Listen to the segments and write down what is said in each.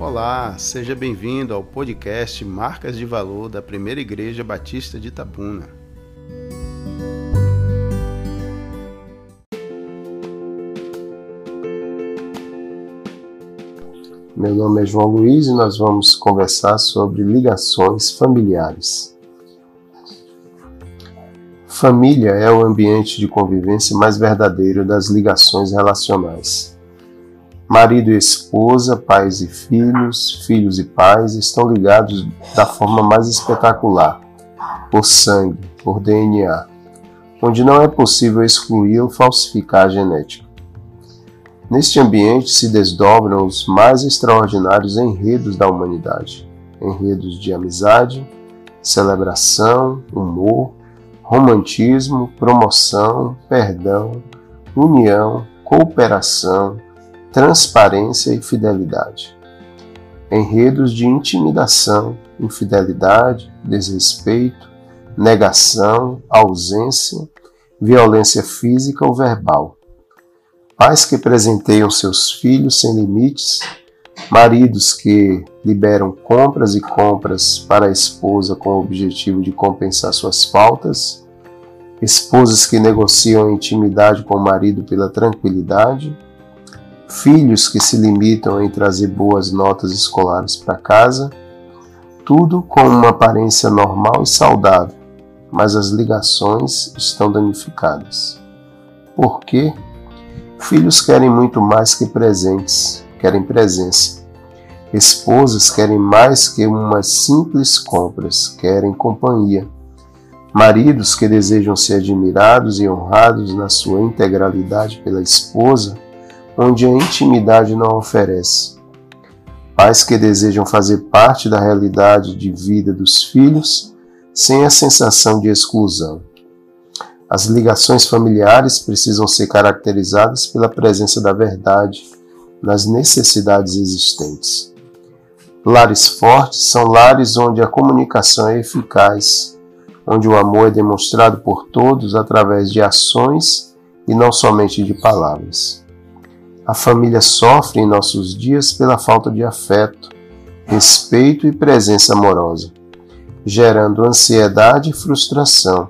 Olá, seja bem-vindo ao podcast Marcas de Valor da Primeira Igreja Batista de Itabuna. Meu nome é João Luiz e nós vamos conversar sobre ligações familiares. Família é o ambiente de convivência mais verdadeiro das ligações relacionais. Marido e esposa, pais e filhos, filhos e pais estão ligados da forma mais espetacular, por sangue, por DNA, onde não é possível excluir ou falsificar a genética. Neste ambiente se desdobram os mais extraordinários enredos da humanidade, enredos de amizade, celebração, humor, romantismo, promoção, perdão, união, cooperação, transparência e fidelidade. Enredos de intimidação, infidelidade, desrespeito, negação, ausência, violência física ou verbal. Pais que presenteiam seus filhos sem limites, maridos que liberam compras e compras para a esposa com o objetivo de compensar suas faltas, esposas que negociam a intimidade com o marido pela tranquilidade, filhos que se limitam em trazer boas notas escolares para casa, tudo com uma aparência normal e saudável, mas as ligações estão danificadas. Por quê? Filhos querem muito mais que presentes, querem presença. Esposas querem mais que umas simples compras, querem companhia. Maridos que desejam ser admirados e honrados na sua integralidade pela esposa onde a intimidade não oferece. Pais que desejam fazer parte da realidade de vida dos filhos sem a sensação de exclusão. As ligações familiares precisam ser caracterizadas pela presença da verdade nas necessidades existentes. Lares fortes são lares onde a comunicação é eficaz, onde o amor é demonstrado por todos através de ações e não somente de palavras. A família sofre em nossos dias pela falta de afeto, respeito e presença amorosa, gerando ansiedade e frustração,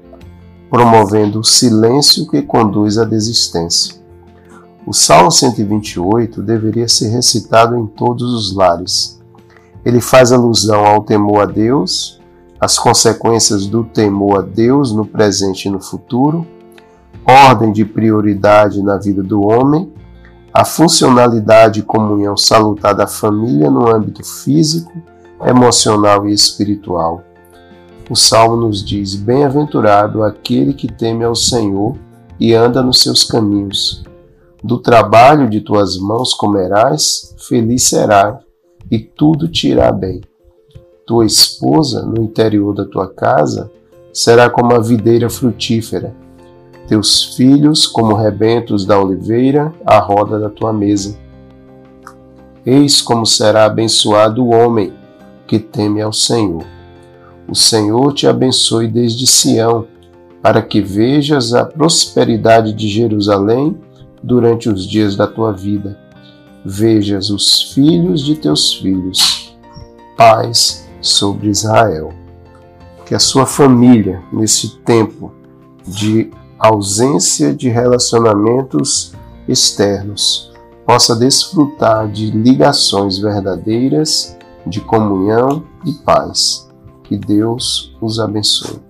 promovendo o silêncio que conduz à desistência. O Salmo 128 deveria ser recitado em todos os lares. Ele faz alusão ao temor a Deus, às consequências do temor a Deus no presente e no futuro, ordem de prioridade na vida do homem a funcionalidade e comunhão salutar da família no âmbito físico, emocional e espiritual. O Salmo nos diz: Bem-aventurado aquele que teme ao Senhor e anda nos seus caminhos. Do trabalho de tuas mãos comerás, feliz será, e tudo te irá bem. Tua esposa, no interior da tua casa, será como a videira frutífera teus filhos como rebentos da oliveira à roda da tua mesa. Eis como será abençoado o homem que teme ao Senhor. O Senhor te abençoe desde Sião, para que vejas a prosperidade de Jerusalém durante os dias da tua vida. Vejas os filhos de teus filhos, paz sobre Israel. Que a sua família, nesse tempo de ausência de relacionamentos externos, possa desfrutar de ligações verdadeiras, de comunhão e paz. Que Deus os abençoe.